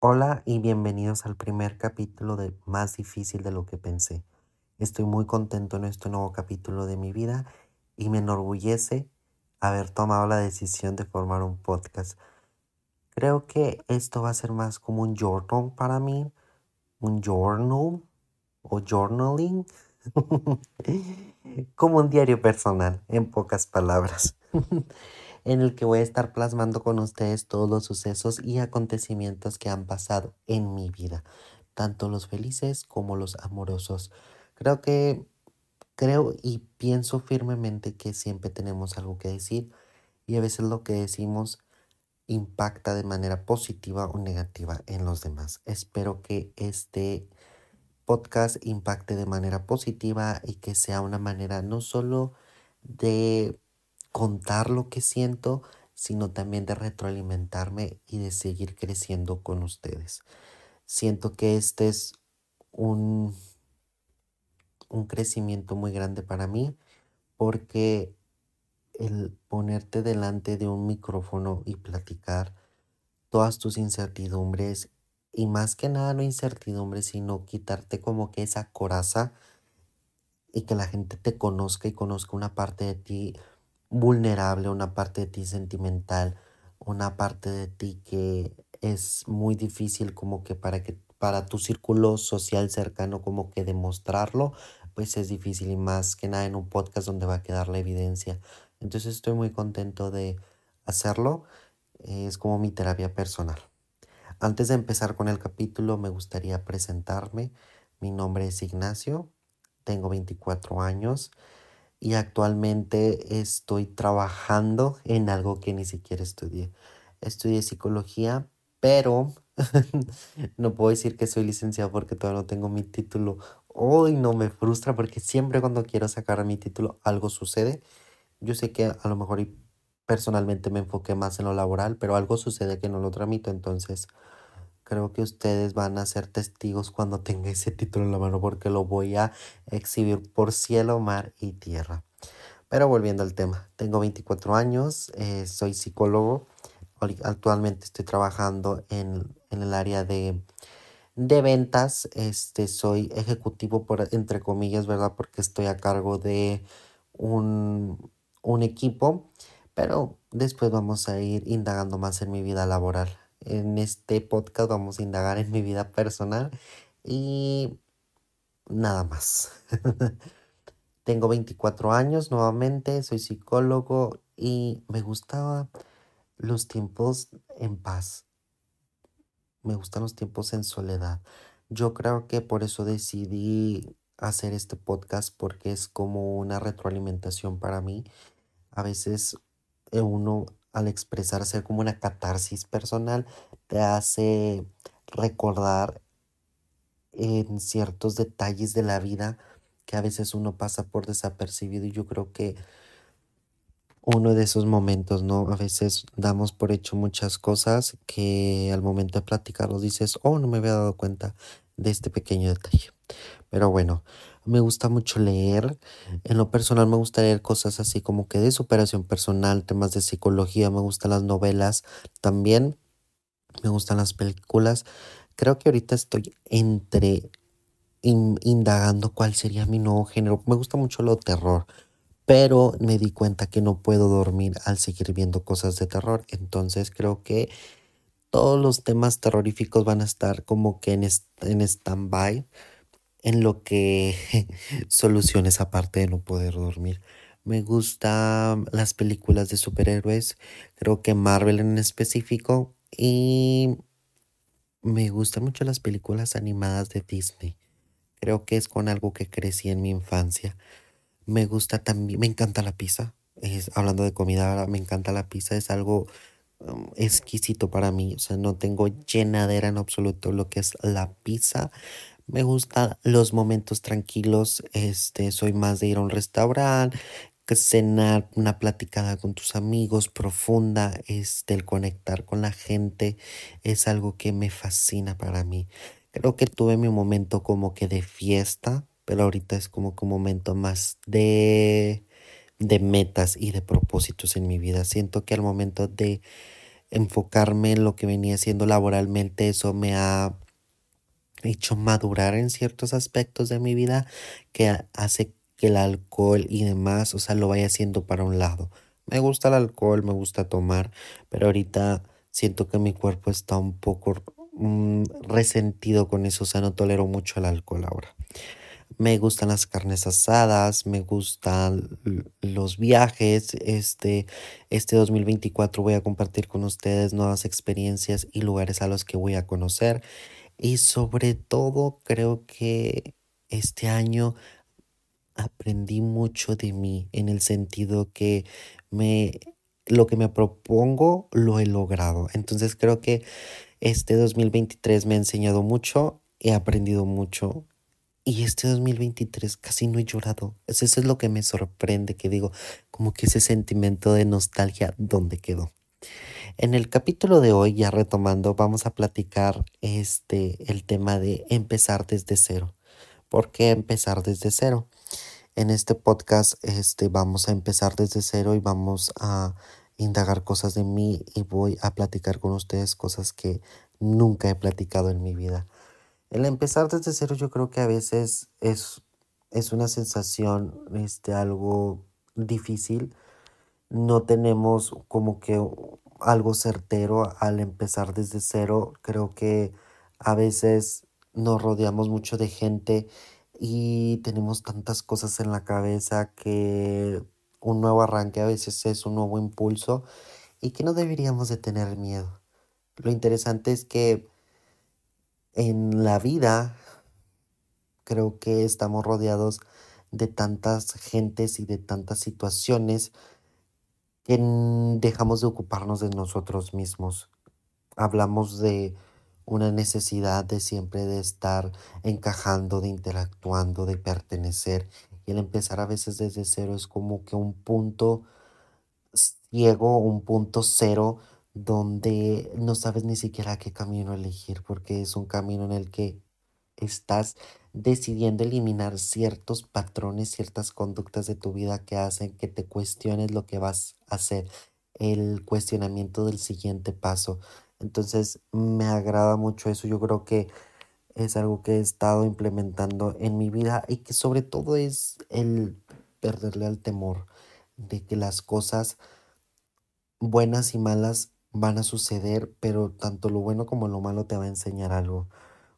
Hola y bienvenidos al primer capítulo de Más difícil de lo que pensé. Estoy muy contento en este nuevo capítulo de mi vida y me enorgullece haber tomado la decisión de formar un podcast. Creo que esto va a ser más como un journal para mí, un journal o journaling, como un diario personal, en pocas palabras. en el que voy a estar plasmando con ustedes todos los sucesos y acontecimientos que han pasado en mi vida, tanto los felices como los amorosos. Creo que, creo y pienso firmemente que siempre tenemos algo que decir y a veces lo que decimos impacta de manera positiva o negativa en los demás. Espero que este podcast impacte de manera positiva y que sea una manera no solo de contar lo que siento, sino también de retroalimentarme y de seguir creciendo con ustedes. Siento que este es un, un crecimiento muy grande para mí porque el ponerte delante de un micrófono y platicar todas tus incertidumbres y más que nada no incertidumbres, sino quitarte como que esa coraza y que la gente te conozca y conozca una parte de ti vulnerable, una parte de ti sentimental, una parte de ti que es muy difícil como que para que para tu círculo social cercano como que demostrarlo, pues es difícil y más que nada en un podcast donde va a quedar la evidencia. Entonces estoy muy contento de hacerlo. Es como mi terapia personal. Antes de empezar con el capítulo, me gustaría presentarme. Mi nombre es Ignacio, tengo 24 años y actualmente estoy trabajando en algo que ni siquiera estudié. Estudié psicología, pero no puedo decir que soy licenciado porque todavía no tengo mi título. Hoy no me frustra porque siempre cuando quiero sacar mi título algo sucede. Yo sé que a lo mejor personalmente me enfoqué más en lo laboral, pero algo sucede que no lo tramito, entonces Creo que ustedes van a ser testigos cuando tenga ese título en la mano porque lo voy a exhibir por cielo, mar y tierra. Pero volviendo al tema, tengo 24 años, eh, soy psicólogo. Actualmente estoy trabajando en, el área de, de, ventas. Este, soy ejecutivo, por, entre comillas, ¿verdad? Porque estoy a cargo de un, un equipo. Pero después vamos a ir indagando más en mi vida laboral. En este podcast vamos a indagar en mi vida personal y nada más. Tengo 24 años nuevamente, soy psicólogo y me gustaba los tiempos en paz. Me gustan los tiempos en soledad. Yo creo que por eso decidí hacer este podcast porque es como una retroalimentación para mí. A veces eh, uno al expresarse como una catarsis personal, te hace recordar en ciertos detalles de la vida que a veces uno pasa por desapercibido y yo creo que uno de esos momentos, ¿no? A veces damos por hecho muchas cosas que al momento de platicarlos dices, oh, no me había dado cuenta de este pequeño detalle. Pero bueno, me gusta mucho leer. En lo personal me gusta leer cosas así como que de superación personal, temas de psicología, me gustan las novelas también, me gustan las películas. Creo que ahorita estoy entre indagando cuál sería mi nuevo género. Me gusta mucho lo terror, pero me di cuenta que no puedo dormir al seguir viendo cosas de terror. Entonces creo que todos los temas terroríficos van a estar como que en, en stand-by en lo que solucione esa parte de no poder dormir. Me gustan las películas de superhéroes, creo que Marvel en específico, y me gustan mucho las películas animadas de Disney. Creo que es con algo que crecí en mi infancia. Me gusta también, me encanta la pizza. Es, hablando de comida, me encanta la pizza, es algo um, exquisito para mí. O sea, no tengo llenadera en absoluto lo que es la pizza. Me gustan los momentos tranquilos, este, soy más de ir a un restaurante, cenar, una platicada con tus amigos profunda, este, el conectar con la gente es algo que me fascina para mí. Creo que tuve mi momento como que de fiesta, pero ahorita es como que un momento más de, de metas y de propósitos en mi vida. Siento que al momento de enfocarme en lo que venía haciendo laboralmente, eso me ha hecho madurar en ciertos aspectos de mi vida que hace que el alcohol y demás, o sea, lo vaya haciendo para un lado. Me gusta el alcohol, me gusta tomar, pero ahorita siento que mi cuerpo está un poco mm, resentido con eso, o sea, no tolero mucho el alcohol ahora. Me gustan las carnes asadas, me gustan los viajes. Este, este 2024 voy a compartir con ustedes nuevas experiencias y lugares a los que voy a conocer. Y sobre todo creo que este año aprendí mucho de mí en el sentido que me lo que me propongo lo he logrado. Entonces creo que este 2023 me ha enseñado mucho, he aprendido mucho y este 2023 casi no he llorado. Eso es lo que me sorprende, que digo, como que ese sentimiento de nostalgia, ¿dónde quedó? En el capítulo de hoy, ya retomando, vamos a platicar este, el tema de empezar desde cero. ¿Por qué empezar desde cero? En este podcast este, vamos a empezar desde cero y vamos a indagar cosas de mí y voy a platicar con ustedes cosas que nunca he platicado en mi vida. El empezar desde cero yo creo que a veces es, es una sensación, este, algo difícil. No tenemos como que algo certero al empezar desde cero. Creo que a veces nos rodeamos mucho de gente y tenemos tantas cosas en la cabeza que un nuevo arranque a veces es un nuevo impulso y que no deberíamos de tener miedo. Lo interesante es que en la vida creo que estamos rodeados de tantas gentes y de tantas situaciones que dejamos de ocuparnos de nosotros mismos. Hablamos de una necesidad de siempre de estar encajando, de interactuando, de pertenecer. Y el empezar a veces desde cero es como que un punto ciego, un punto cero donde no sabes ni siquiera qué camino elegir, porque es un camino en el que estás decidiendo eliminar ciertos patrones, ciertas conductas de tu vida que hacen que te cuestiones lo que vas hacer, el cuestionamiento del siguiente paso. Entonces me agrada mucho eso, yo creo que es algo que he estado implementando en mi vida y que sobre todo es el perderle al temor de que las cosas buenas y malas van a suceder, pero tanto lo bueno como lo malo te va a enseñar algo.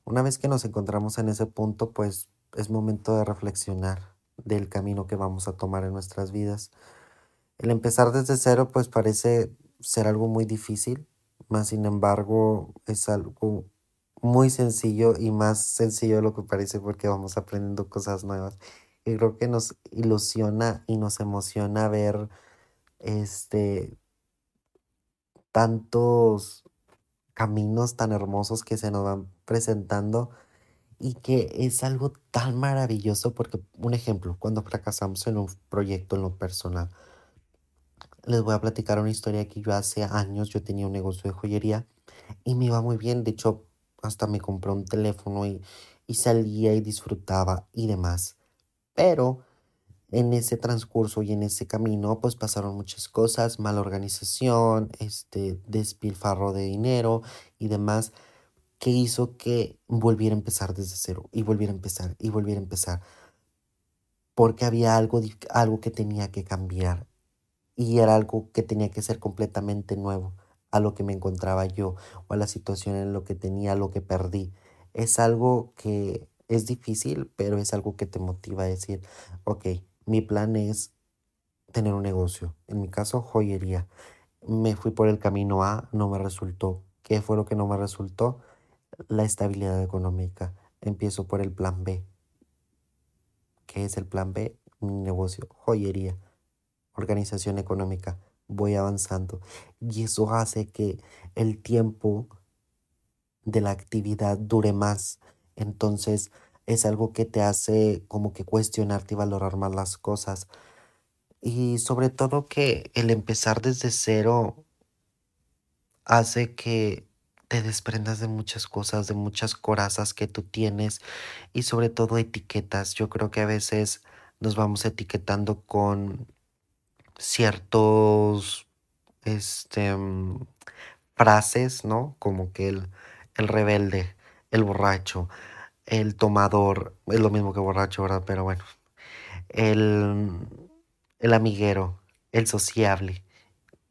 Una vez que nos encontramos en ese punto, pues es momento de reflexionar del camino que vamos a tomar en nuestras vidas. El empezar desde cero, pues parece ser algo muy difícil, más sin embargo es algo muy sencillo y más sencillo de lo que parece porque vamos aprendiendo cosas nuevas. Y creo que nos ilusiona y nos emociona ver este tantos caminos tan hermosos que se nos van presentando y que es algo tan maravilloso porque, un ejemplo, cuando fracasamos en un proyecto en lo personal, les voy a platicar una historia que yo hace años, yo tenía un negocio de joyería y me iba muy bien, de hecho, hasta me compré un teléfono y, y salía y disfrutaba y demás. Pero en ese transcurso y en ese camino, pues pasaron muchas cosas, mala organización, este despilfarro de dinero y demás, que hizo que volviera a empezar desde cero y volviera a empezar y volviera a empezar. Porque había algo, algo que tenía que cambiar y era algo que tenía que ser completamente nuevo a lo que me encontraba yo o a la situación en lo que tenía, lo que perdí. Es algo que es difícil, pero es algo que te motiva a decir, ok, mi plan es tener un negocio. En mi caso, joyería. Me fui por el camino A, no me resultó. ¿Qué fue lo que no me resultó? La estabilidad económica. Empiezo por el plan B. ¿Qué es el plan B? Mi negocio, joyería, organización económica. Voy avanzando. Y eso hace que el tiempo de la actividad dure más. Entonces, es algo que te hace como que cuestionarte y valorar más las cosas. Y sobre todo que el empezar desde cero hace que te desprendas de muchas cosas, de muchas corazas que tú tienes y sobre todo etiquetas. Yo creo que a veces nos vamos etiquetando con ciertos este, frases, ¿no? Como que el, el rebelde, el borracho, el tomador, es lo mismo que borracho, ¿verdad? Pero bueno, el, el amiguero, el sociable,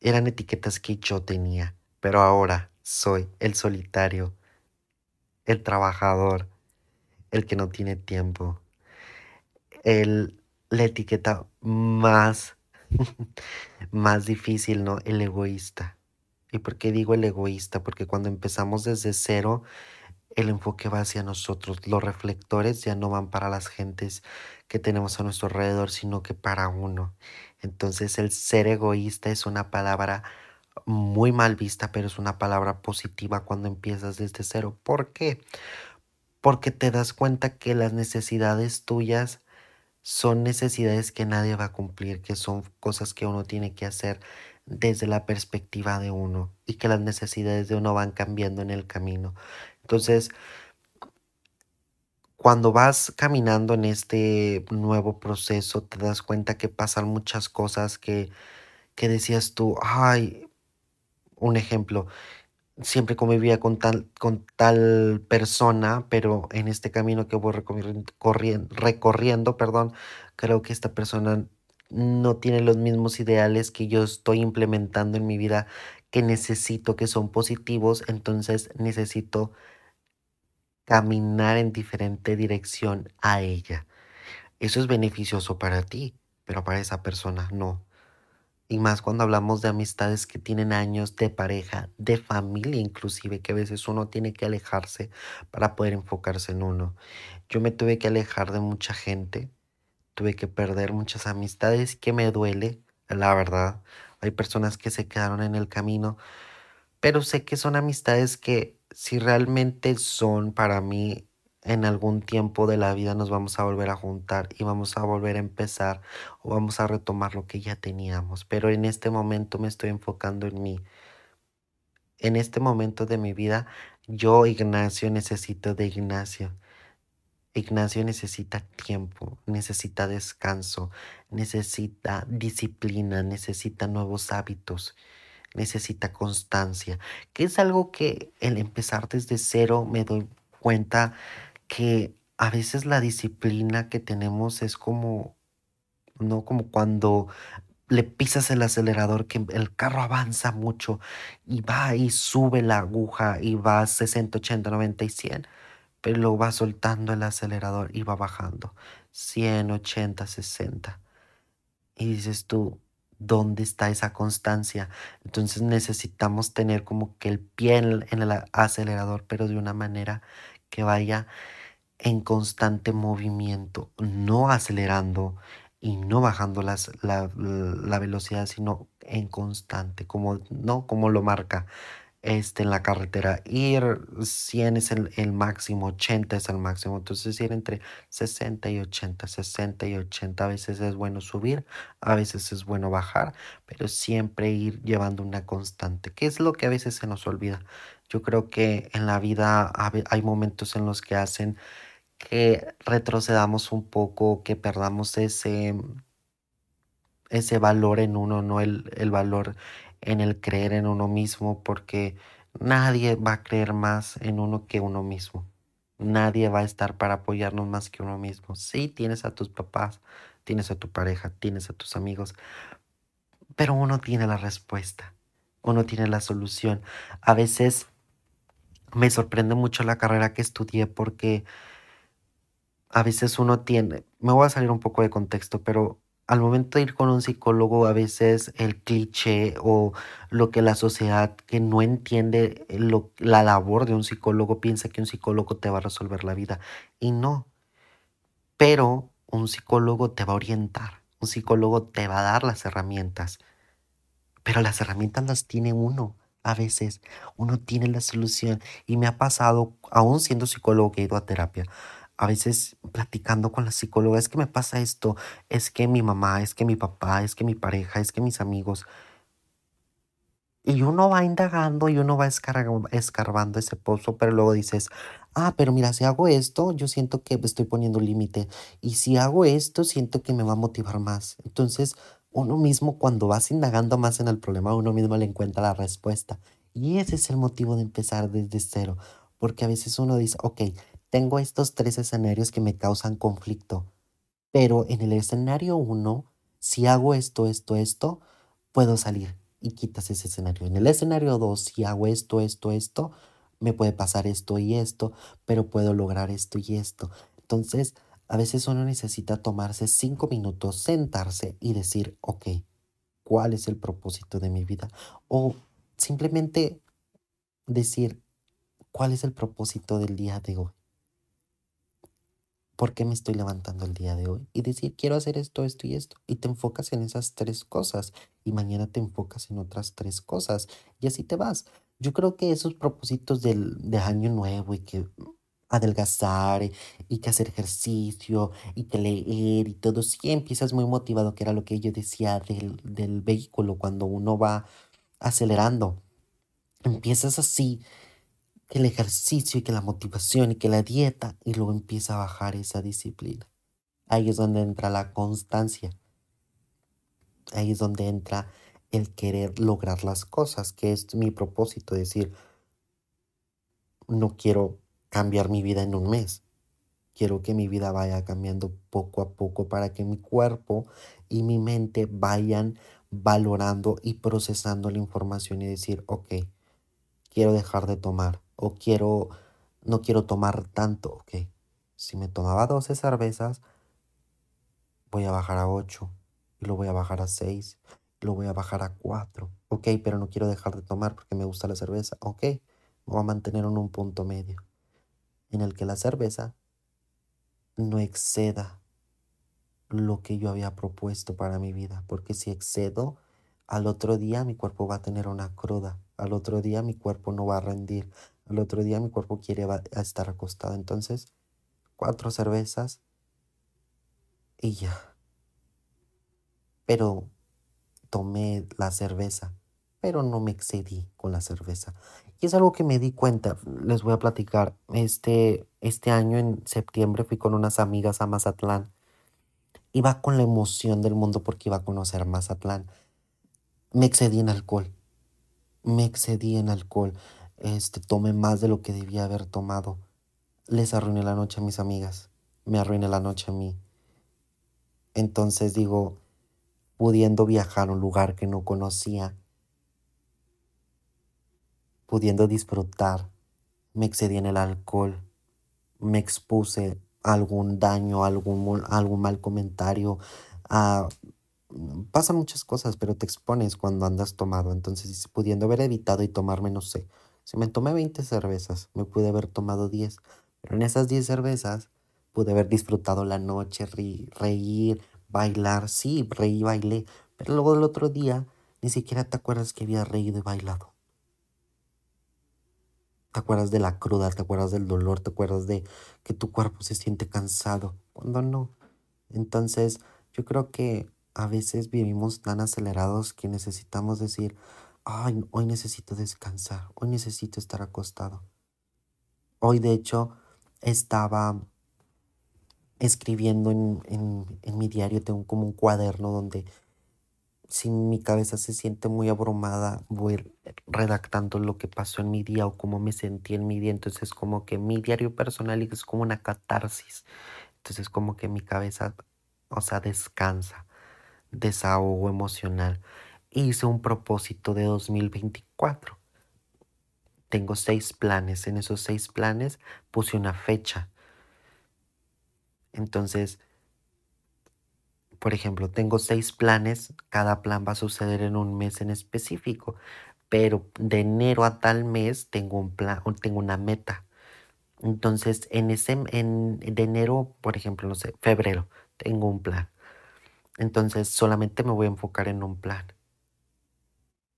eran etiquetas que yo tenía, pero ahora soy el solitario, el trabajador, el que no tiene tiempo, el, la etiqueta más, más difícil, ¿no? El egoísta. ¿Y por qué digo el egoísta? Porque cuando empezamos desde cero, el enfoque va hacia nosotros. Los reflectores ya no van para las gentes que tenemos a nuestro alrededor, sino que para uno. Entonces el ser egoísta es una palabra muy mal vista, pero es una palabra positiva cuando empiezas desde cero. ¿Por qué? Porque te das cuenta que las necesidades tuyas son necesidades que nadie va a cumplir, que son cosas que uno tiene que hacer desde la perspectiva de uno y que las necesidades de uno van cambiando en el camino. Entonces, cuando vas caminando en este nuevo proceso, te das cuenta que pasan muchas cosas que, que decías tú, ay, un ejemplo, siempre convivía con tal, con tal persona, pero en este camino que voy recorriendo, recorriendo, perdón, creo que esta persona no tiene los mismos ideales que yo estoy implementando en mi vida que necesito, que son positivos, entonces necesito caminar en diferente dirección a ella. Eso es beneficioso para ti, pero para esa persona no. Y más cuando hablamos de amistades que tienen años de pareja, de familia inclusive, que a veces uno tiene que alejarse para poder enfocarse en uno. Yo me tuve que alejar de mucha gente, tuve que perder muchas amistades que me duele, la verdad. Hay personas que se quedaron en el camino, pero sé que son amistades que si realmente son para mí en algún tiempo de la vida nos vamos a volver a juntar y vamos a volver a empezar o vamos a retomar lo que ya teníamos. Pero en este momento me estoy enfocando en mí. En este momento de mi vida, yo, Ignacio, necesito de Ignacio. Ignacio necesita tiempo, necesita descanso, necesita disciplina, necesita nuevos hábitos, necesita constancia, que es algo que el empezar desde cero me doy cuenta que a veces la disciplina que tenemos es como, ¿no? Como cuando le pisas el acelerador, que el carro avanza mucho y va y sube la aguja y va a 60, 80, 90 y 100, pero luego va soltando el acelerador y va bajando 100, 80, 60. Y dices tú, ¿dónde está esa constancia? Entonces necesitamos tener como que el pie en el acelerador, pero de una manera que vaya en constante movimiento, no acelerando y no bajando las, la, la, velocidad, sino en constante, como, ¿no? como lo marca este, en la carretera. Ir 100 es el, el, máximo, 80 es el máximo. Entonces ir entre 60 y 80, 60 y 80. A veces es bueno subir, a veces es bueno bajar, pero siempre ir llevando una constante, que es lo que a veces se nos olvida. Yo creo que en la vida hay momentos en los que hacen que retrocedamos un poco, que perdamos ese, ese valor en uno, no el, el valor en el creer en uno mismo, porque nadie va a creer más en uno que uno mismo. Nadie va a estar para apoyarnos más que uno mismo. Sí, tienes a tus papás, tienes a tu pareja, tienes a tus amigos, pero uno tiene la respuesta, uno tiene la solución. A veces me sorprende mucho la carrera que estudié porque a veces uno tiene, me voy a salir un poco de contexto, pero al momento de ir con un psicólogo, a veces el cliché o lo que la sociedad que no entiende lo, la labor de un psicólogo piensa que un psicólogo te va a resolver la vida. Y no. Pero un psicólogo te va a orientar, un psicólogo te va a dar las herramientas. Pero las herramientas las tiene uno. A veces uno tiene la solución. Y me ha pasado, aún siendo psicólogo que he ido a terapia, a veces platicando con la psicóloga, es que me pasa esto, es que mi mamá, es que mi papá, es que mi pareja, es que mis amigos. Y uno va indagando y uno va escarbando ese pozo, pero luego dices, ah, pero mira, si hago esto, yo siento que estoy poniendo límite. Y si hago esto, siento que me va a motivar más. Entonces, uno mismo cuando vas indagando más en el problema, uno mismo le encuentra la respuesta. Y ese es el motivo de empezar desde cero, porque a veces uno dice, ok, tengo estos tres escenarios que me causan conflicto, pero en el escenario uno, si hago esto, esto, esto, puedo salir y quitas ese escenario. En el escenario 2, si hago esto, esto, esto, me puede pasar esto y esto, pero puedo lograr esto y esto. Entonces, a veces uno necesita tomarse cinco minutos, sentarse y decir, ok, ¿cuál es el propósito de mi vida? O simplemente decir, ¿cuál es el propósito del día de hoy? ¿Por qué me estoy levantando el día de hoy? Y decir, quiero hacer esto, esto y esto. Y te enfocas en esas tres cosas. Y mañana te enfocas en otras tres cosas. Y así te vas. Yo creo que esos propósitos del, de año nuevo y que adelgazar y que hacer ejercicio y que leer y todo, si empiezas muy motivado, que era lo que yo decía del, del vehículo cuando uno va acelerando. Empiezas así que el ejercicio y que la motivación y que la dieta y luego empieza a bajar esa disciplina. Ahí es donde entra la constancia. Ahí es donde entra el querer lograr las cosas, que es mi propósito, decir, no quiero cambiar mi vida en un mes. Quiero que mi vida vaya cambiando poco a poco para que mi cuerpo y mi mente vayan valorando y procesando la información y decir, ok, quiero dejar de tomar o quiero, no quiero tomar tanto, ok. Si me tomaba 12 cervezas, voy a bajar a 8 y lo voy a bajar a 6, lo voy a bajar a 4, ok, pero no quiero dejar de tomar porque me gusta la cerveza, ok, me voy a mantener en un punto medio en el que la cerveza no exceda lo que yo había propuesto para mi vida, porque si excedo, al otro día mi cuerpo va a tener una cruda, al otro día mi cuerpo no va a rendir, al otro día mi cuerpo quiere estar acostado. Entonces, cuatro cervezas y ya. Pero tomé la cerveza, pero no me excedí con la cerveza. Y es algo que me di cuenta, les voy a platicar. Este, este año en septiembre fui con unas amigas a Mazatlán. Iba con la emoción del mundo porque iba a conocer Mazatlán. Me excedí en alcohol. Me excedí en alcohol. Este, tomé más de lo que debía haber tomado. Les arruiné la noche a mis amigas. Me arruiné la noche a mí. Entonces digo, pudiendo viajar a un lugar que no conocía, pudiendo disfrutar, me excedí en el alcohol, me expuse a algún daño, a algún, algún mal comentario, a... Pasan muchas cosas, pero te expones cuando andas tomado. Entonces, pudiendo haber evitado y tomarme, no sé, si me tomé 20 cervezas, me pude haber tomado 10. Pero en esas 10 cervezas pude haber disfrutado la noche, reír, bailar. Sí, reí bailé. Pero luego del otro día, ni siquiera te acuerdas que había reído y bailado. Te acuerdas de la cruda, te acuerdas del dolor, te acuerdas de que tu cuerpo se siente cansado, cuando no. Entonces, yo creo que a veces vivimos tan acelerados que necesitamos decir, ay, hoy necesito descansar, hoy necesito estar acostado. Hoy, de hecho, estaba escribiendo en, en, en mi diario, tengo como un cuaderno donde si mi cabeza se siente muy abrumada, voy redactando lo que pasó en mi día o cómo me sentí en mi día. Entonces, como que mi diario personal es como una catarsis. Entonces, como que mi cabeza, o sea, descansa, desahogo emocional. Hice un propósito de 2024. Tengo seis planes. En esos seis planes puse una fecha. Entonces, por ejemplo, tengo seis planes, cada plan va a suceder en un mes en específico, pero de enero a tal mes tengo un plan, tengo una meta. Entonces, en ese, en, enero, por ejemplo, no sé, febrero, tengo un plan. Entonces, solamente me voy a enfocar en un plan.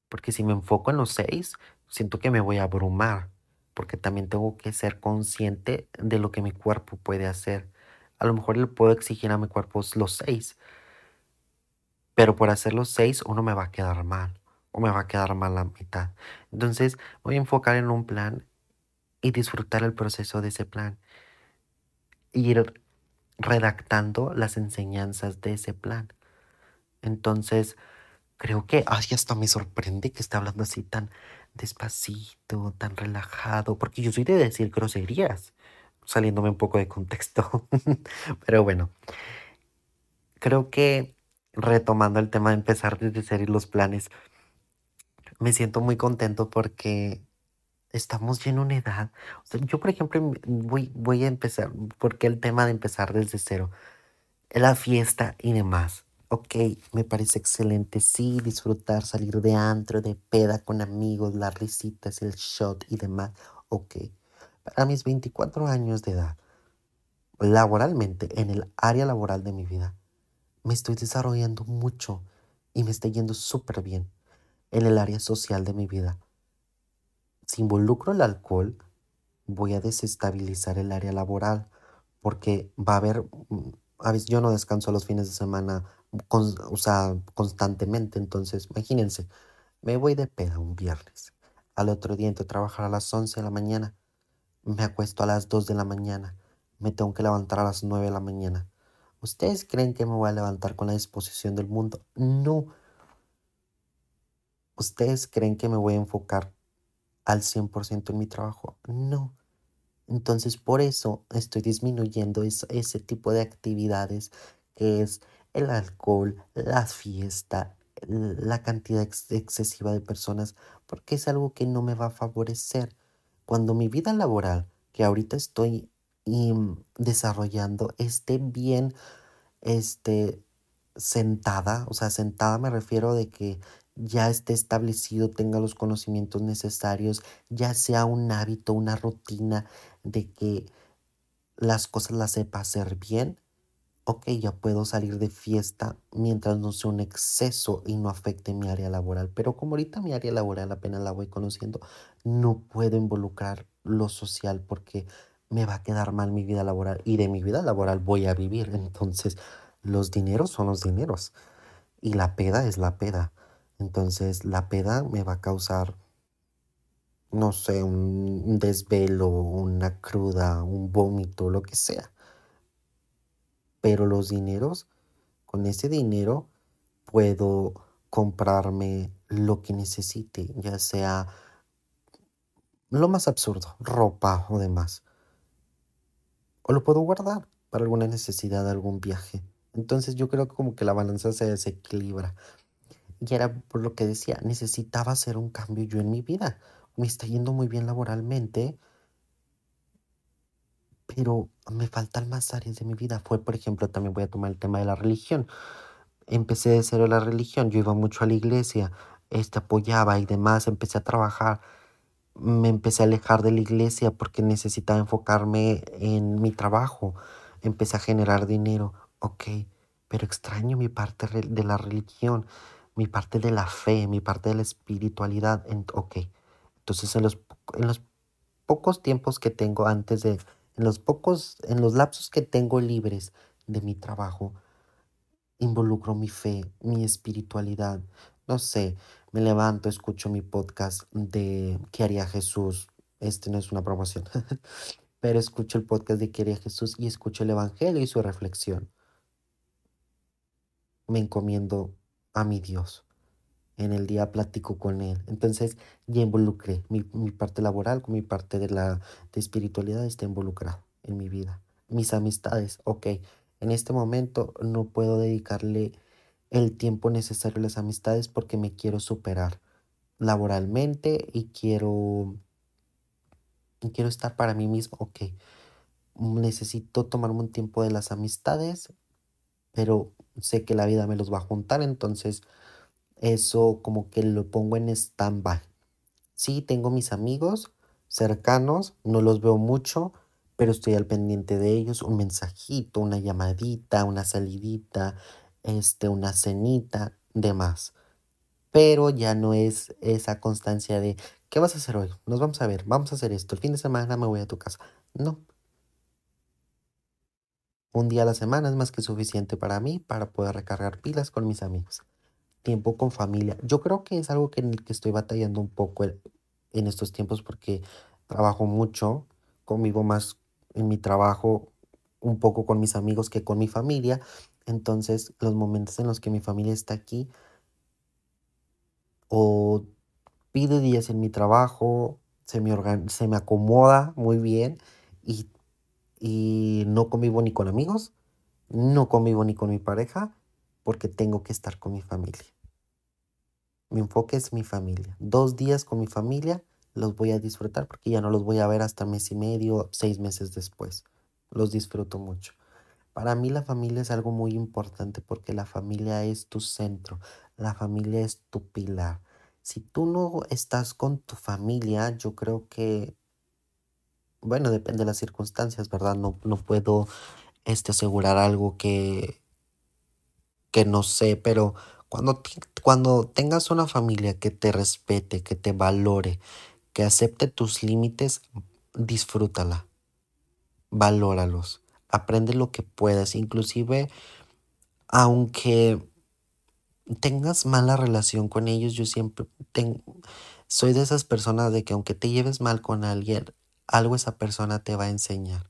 Porque si me enfoco en los seis, siento que me voy a abrumar. Porque también tengo que ser consciente de lo que mi cuerpo puede hacer. A lo mejor le puedo exigir a mi cuerpo los seis. Pero por hacer los seis, uno me va a quedar mal. O me va a quedar mal la mitad. Entonces voy a enfocar en un plan y disfrutar el proceso de ese plan. Ir redactando las enseñanzas de ese plan. Entonces, creo que, ay, hasta me sorprende que esté hablando así tan despacito, tan relajado, porque yo soy de decir groserías, saliéndome un poco de contexto. Pero bueno, creo que retomando el tema de empezar desde cero y los planes, me siento muy contento porque estamos ya en una edad. Yo, por ejemplo, voy, voy a empezar, porque el tema de empezar desde cero, la fiesta y demás. Ok, me parece excelente. Sí, disfrutar, salir de antro, de peda con amigos, las risitas, el shot y demás. Ok. Para mis 24 años de edad, laboralmente, en el área laboral de mi vida, me estoy desarrollando mucho y me está yendo súper bien en el área social de mi vida. Si involucro el alcohol, voy a desestabilizar el área laboral porque va a haber, mm, a veces yo no descanso los fines de semana, o sea, constantemente, entonces imagínense, me voy de peda un viernes, al otro día entro a trabajar a las 11 de la mañana, me acuesto a las 2 de la mañana, me tengo que levantar a las 9 de la mañana. ¿Ustedes creen que me voy a levantar con la disposición del mundo? No. ¿Ustedes creen que me voy a enfocar al 100% en mi trabajo? No. Entonces por eso estoy disminuyendo ese tipo de actividades que es el alcohol, la fiesta, la cantidad excesiva de personas, porque es algo que no me va a favorecer. Cuando mi vida laboral, que ahorita estoy desarrollando, esté bien este, sentada, o sea, sentada me refiero de que ya esté establecido, tenga los conocimientos necesarios, ya sea un hábito, una rutina de que las cosas las sepa hacer bien, ok, ya puedo salir de fiesta mientras no sea un exceso y no afecte mi área laboral. Pero como ahorita mi área laboral apenas la voy conociendo, no puedo involucrar lo social porque me va a quedar mal mi vida laboral y de mi vida laboral voy a vivir. Entonces, los dineros son los dineros y la peda es la peda. Entonces la peda me va a causar, no sé, un, desvelo, una cruda, un vómito, lo que sea. Pero los dineros, con ese dinero puedo comprarme lo que necesite, ya sea lo más absurdo, ropa o demás. O lo puedo guardar para alguna necesidad, algún viaje. Entonces yo creo que como que la balanza se desequilibra. Y era por lo que decía, necesitaba hacer un cambio yo en mi vida. Me está yendo muy bien laboralmente, pero me faltan más áreas de mi vida. Fue, por ejemplo, también voy a tomar el tema de la religión. Empecé de cero la religión, yo iba mucho a la iglesia, este, apoyaba y demás, empecé a trabajar. Me empecé a alejar de la iglesia porque necesitaba enfocarme en mi trabajo. Empecé a generar dinero, ok, pero extraño mi parte de la religión mi parte de la fe, mi parte de la espiritualidad. Ok, entonces en los, en los pocos tiempos que tengo antes de, en los pocos, en los lapsos que tengo libres de mi trabajo, involucro mi fe, mi espiritualidad. No sé, me levanto, escucho mi podcast de ¿Qué haría Jesús? Este no es una promoción, pero escucho el podcast de ¿Qué haría Jesús? y escucho el Evangelio y su reflexión. Me encomiendo a mi Dios. En el día platico con Él. Entonces ya involucré mi, parte laboral con mi parte de la de espiritualidad está involucrado en mi vida. Mis amistades, ok. En este momento no puedo dedicarle el tiempo necesario a las amistades porque me quiero superar laboralmente y quiero y quiero estar para mí mismo, ok. Necesito tomarme un tiempo de las amistades, pero sé que la vida me los va a juntar, entonces eso como que lo pongo en stand-by. Sí, tengo mis amigos cercanos, no los veo mucho, pero estoy al pendiente de ellos, un mensajito, una llamadita, una salidita, este, una cenita, demás. Pero ya no es esa constancia de, ¿qué vas a hacer hoy? Nos vamos a ver, vamos a hacer esto, el fin de semana me voy a tu casa. No, un día a la semana es más que suficiente para mí para poder recargar pilas con mis amigos. Tiempo con familia. Yo creo que es algo que en el que estoy batallando un poco en estos tiempos porque trabajo mucho, convivo más en mi trabajo, un poco con mis amigos que con mi familia. Entonces, los momentos en los que mi familia está aquí o pide días en mi trabajo, se me, se me acomoda muy bien y, y no convivo ni con amigos, no convivo ni con mi pareja porque tengo que estar con mi familia. Mi enfoque es mi familia. Dos días con mi familia los voy a disfrutar porque ya no los voy a ver hasta mes y medio, seis meses después. Los disfruto mucho. Para mí la familia es algo muy importante porque la familia es tu centro, la familia es tu pilar. Si tú no estás con tu familia, yo creo que, bueno, depende de las circunstancias, ¿verdad? No, no puedo este, asegurar algo que, que no sé, pero cuando, cuando tengas una familia que te respete, que te valore, que acepte tus límites, disfrútala, valóralos, aprende lo que puedas, inclusive aunque tengas mala relación con ellos, yo siempre soy de esas personas de que aunque te lleves mal con alguien, algo esa persona te va a enseñar,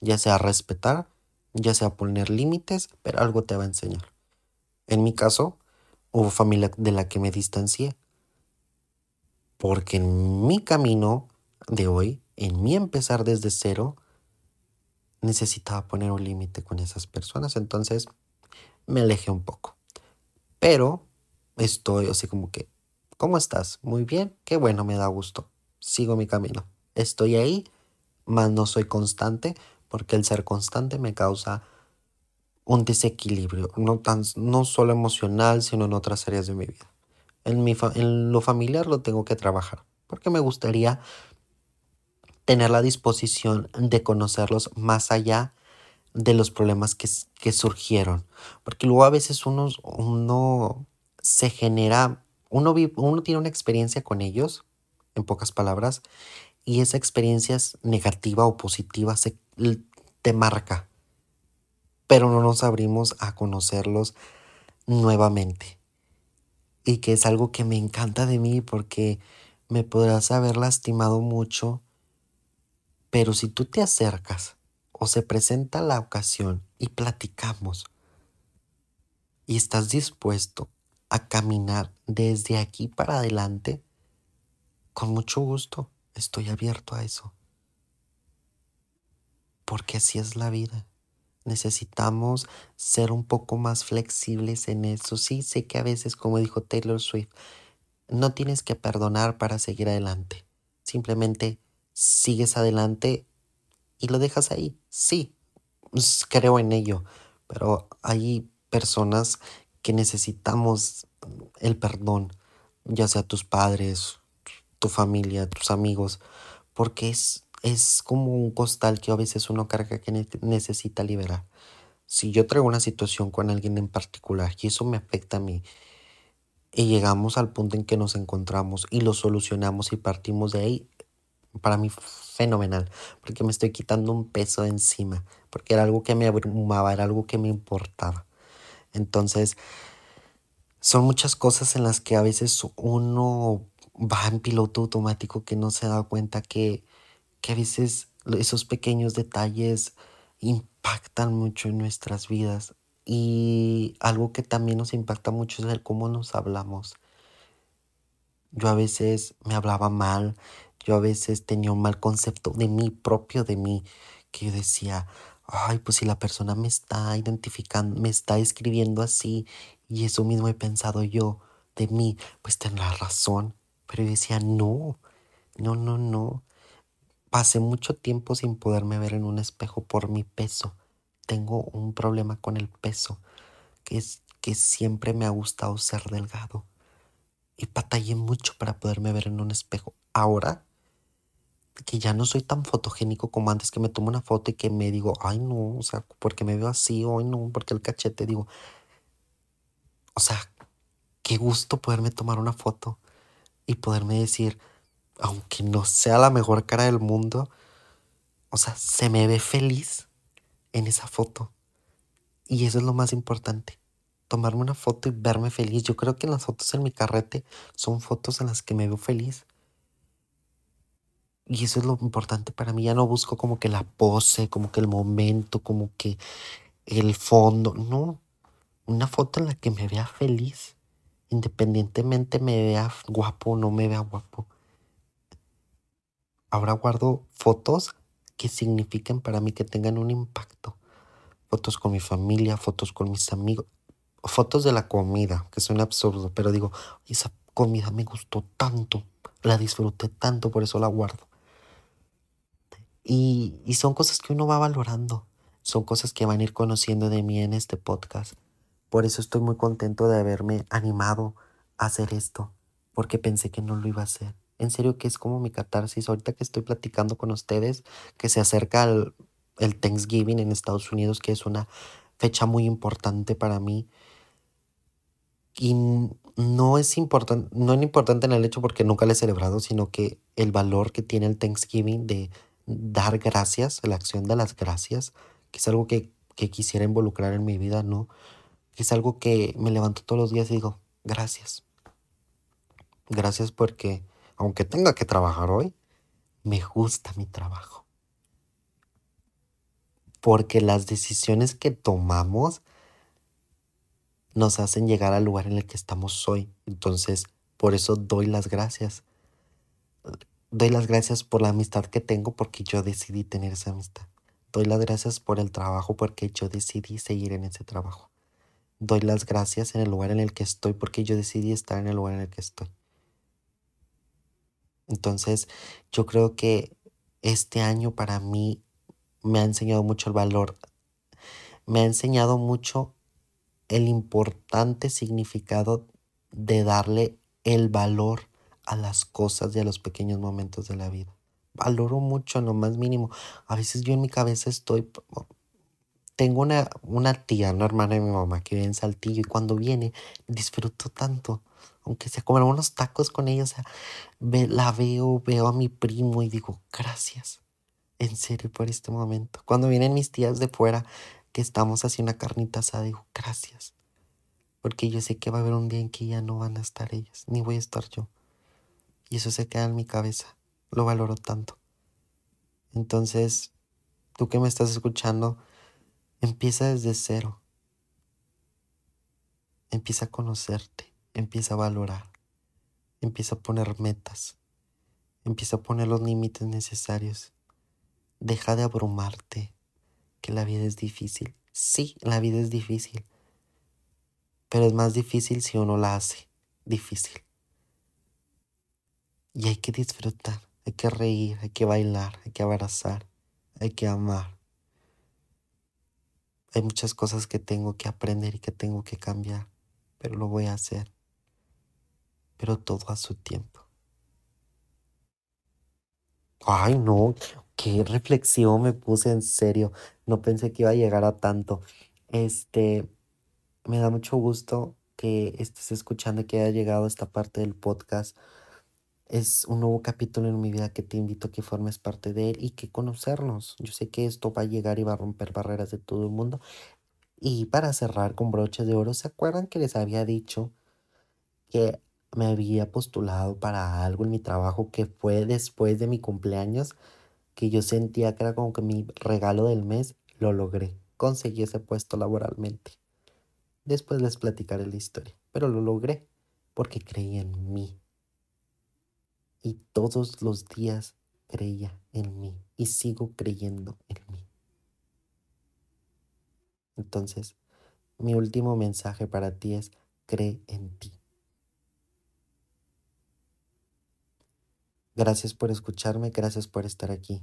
ya sea respetar, ya sea poner límites, pero algo te va a enseñar. En mi caso, hubo familia de la que me distancié porque en mi camino de hoy, en mi empezar desde cero, necesitaba poner un límite con esas personas. Entonces me alejé un poco. Pero estoy así como que, ¿cómo estás? Muy bien, qué bueno, me da gusto. Sigo mi camino. Estoy ahí, mas no soy constante, porque el ser constante me causa un desequilibrio, no, tan, no solo emocional, sino en otras áreas de mi vida. En, mi en lo familiar lo tengo que trabajar, porque me gustaría tener la disposición de conocerlos más allá de los problemas que, que surgieron. Porque luego a veces uno, uno se genera, uno, uno tiene una experiencia con ellos, en pocas palabras, y esa experiencia es negativa o positiva se, te marca, pero no nos abrimos a conocerlos nuevamente y que es algo que me encanta de mí porque me podrás haber lastimado mucho, pero si tú te acercas o se presenta la ocasión y platicamos y estás dispuesto a caminar desde aquí para adelante, con mucho gusto estoy abierto a eso. Porque así es la vida. Necesitamos ser un poco más flexibles en eso. Sí, sé que a veces, como dijo Taylor Swift, no tienes que perdonar para seguir adelante. Simplemente sigues adelante y lo dejas ahí. Sí, creo en ello, pero hay personas que necesitamos el perdón, ya sea tus padres, tu familia, tus amigos, porque es es como un costal que a veces uno carga que necesita liberar. Si yo traigo una situación con alguien en particular y eso me afecta a mí, y llegamos al punto en que nos encontramos y lo solucionamos y partimos de ahí, para mí fenomenal, porque me estoy quitando un peso encima, porque era algo que me abrumaba, era algo que me importaba. Entonces, son muchas cosas en las que a veces uno va en piloto automático que no se da cuenta que que a veces esos pequeños detalles impactan mucho en nuestras vidas y algo que también nos impacta mucho es el cómo nos hablamos. Yo a veces me hablaba mal, yo a veces tenía un mal concepto de mí propio, de mí, que yo decía, ay, pues si la persona me está identificando, me está escribiendo así y eso mismo he pensado yo de mí, pues tendrá razón. Pero yo decía, no, no, no, no. Pasé mucho tiempo sin poderme ver en un espejo por mi peso. Tengo un problema con el peso, que es que siempre me ha gustado ser delgado. Y batallé mucho para poderme ver en un espejo. Ahora que ya no soy tan fotogénico como antes, que me tomo una foto y que me digo, ay no, o sea, porque me veo así, hoy no, porque el cachete, digo, o sea, qué gusto poderme tomar una foto y poderme decir, aunque no sea la mejor cara del mundo, o sea, se me ve feliz en esa foto. Y eso es lo más importante. Tomarme una foto y verme feliz. Yo creo que las fotos en mi carrete son fotos en las que me veo feliz. Y eso es lo importante para mí. Ya no busco como que la pose, como que el momento, como que el fondo. No. Una foto en la que me vea feliz. independientemente me vea guapo o no me vea guapo. Ahora guardo fotos que signifiquen para mí que tengan un impacto. Fotos con mi familia, fotos con mis amigos, fotos de la comida, que suena absurdo, pero digo, esa comida me gustó tanto, la disfruté tanto, por eso la guardo. Y, y son cosas que uno va valorando, son cosas que van a ir conociendo de mí en este podcast. Por eso estoy muy contento de haberme animado a hacer esto, porque pensé que no lo iba a hacer. En serio que es como mi catarsis. Ahorita que estoy platicando con ustedes, que se acerca el, el Thanksgiving en Estados Unidos, que es una fecha muy importante para mí. Y no es importante, no es importante en el hecho porque nunca lo he celebrado, sino que el valor que tiene el Thanksgiving de dar gracias, la acción de las gracias, que es algo que, que quisiera involucrar en mi vida, ¿no? Que es algo que me levanto todos los días y digo, gracias. Gracias porque, aunque tenga que trabajar hoy, me gusta mi trabajo. Porque las decisiones que tomamos nos hacen llegar al lugar en el que estamos hoy. Entonces, por eso doy las gracias. Doy las gracias por la amistad que tengo porque yo decidí tener esa amistad. Doy las gracias por el trabajo porque yo decidí seguir en ese trabajo. Doy las gracias en el lugar en el que estoy porque yo decidí estar en el lugar en el que estoy. Entonces, yo creo que este año para mí me ha enseñado mucho el valor. Me ha enseñado mucho el importante significado de darle el valor a las cosas y a los pequeños momentos de la vida. Valoro mucho lo más mínimo. A veces yo en mi cabeza estoy... Tengo una, una tía, una hermana de mi mamá que vive en Saltillo y cuando viene disfruto tanto. Aunque sea comer unos tacos con ella, o sea, la veo, veo a mi primo y digo, gracias. En serio por este momento. Cuando vienen mis tías de fuera, que estamos haciendo una carnita asada, digo, gracias. Porque yo sé que va a haber un día en que ya no van a estar ellas, ni voy a estar yo. Y eso se queda en mi cabeza. Lo valoro tanto. Entonces, tú que me estás escuchando, empieza desde cero. Empieza a conocerte, empieza a valorar, empieza a poner metas, empieza a poner los límites necesarios. Deja de abrumarte, que la vida es difícil. Sí, la vida es difícil. Pero es más difícil si uno la hace difícil. Y hay que disfrutar, hay que reír, hay que bailar, hay que abrazar, hay que amar. Hay muchas cosas que tengo que aprender y que tengo que cambiar, pero lo voy a hacer. Pero todo a su tiempo. Ay, no, qué reflexión me puse en serio. No pensé que iba a llegar a tanto. Este, me da mucho gusto que estés escuchando y que haya llegado esta parte del podcast. Es un nuevo capítulo en mi vida que te invito a que formes parte de él y que conocernos. Yo sé que esto va a llegar y va a romper barreras de todo el mundo. Y para cerrar con broches de oro, ¿se acuerdan que les había dicho que me había postulado para algo en mi trabajo que fue después de mi cumpleaños? que yo sentía que era como que mi regalo del mes, lo logré. Conseguí ese puesto laboralmente. Después les platicaré la historia, pero lo logré porque creí en mí. Y todos los días creía en mí y sigo creyendo en mí. Entonces, mi último mensaje para ti es, cree en ti. Gracias por escucharme, gracias por estar aquí.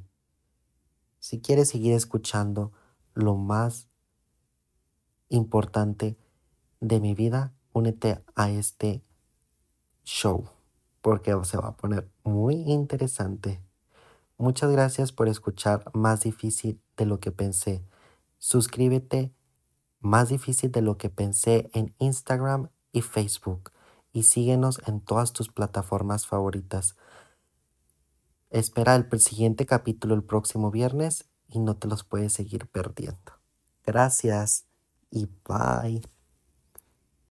Si quieres seguir escuchando lo más importante de mi vida, únete a este show porque se va a poner muy interesante. Muchas gracias por escuchar Más difícil de lo que pensé. Suscríbete Más difícil de lo que pensé en Instagram y Facebook y síguenos en todas tus plataformas favoritas. Espera el siguiente capítulo el próximo viernes y no te los puedes seguir perdiendo. Gracias y bye.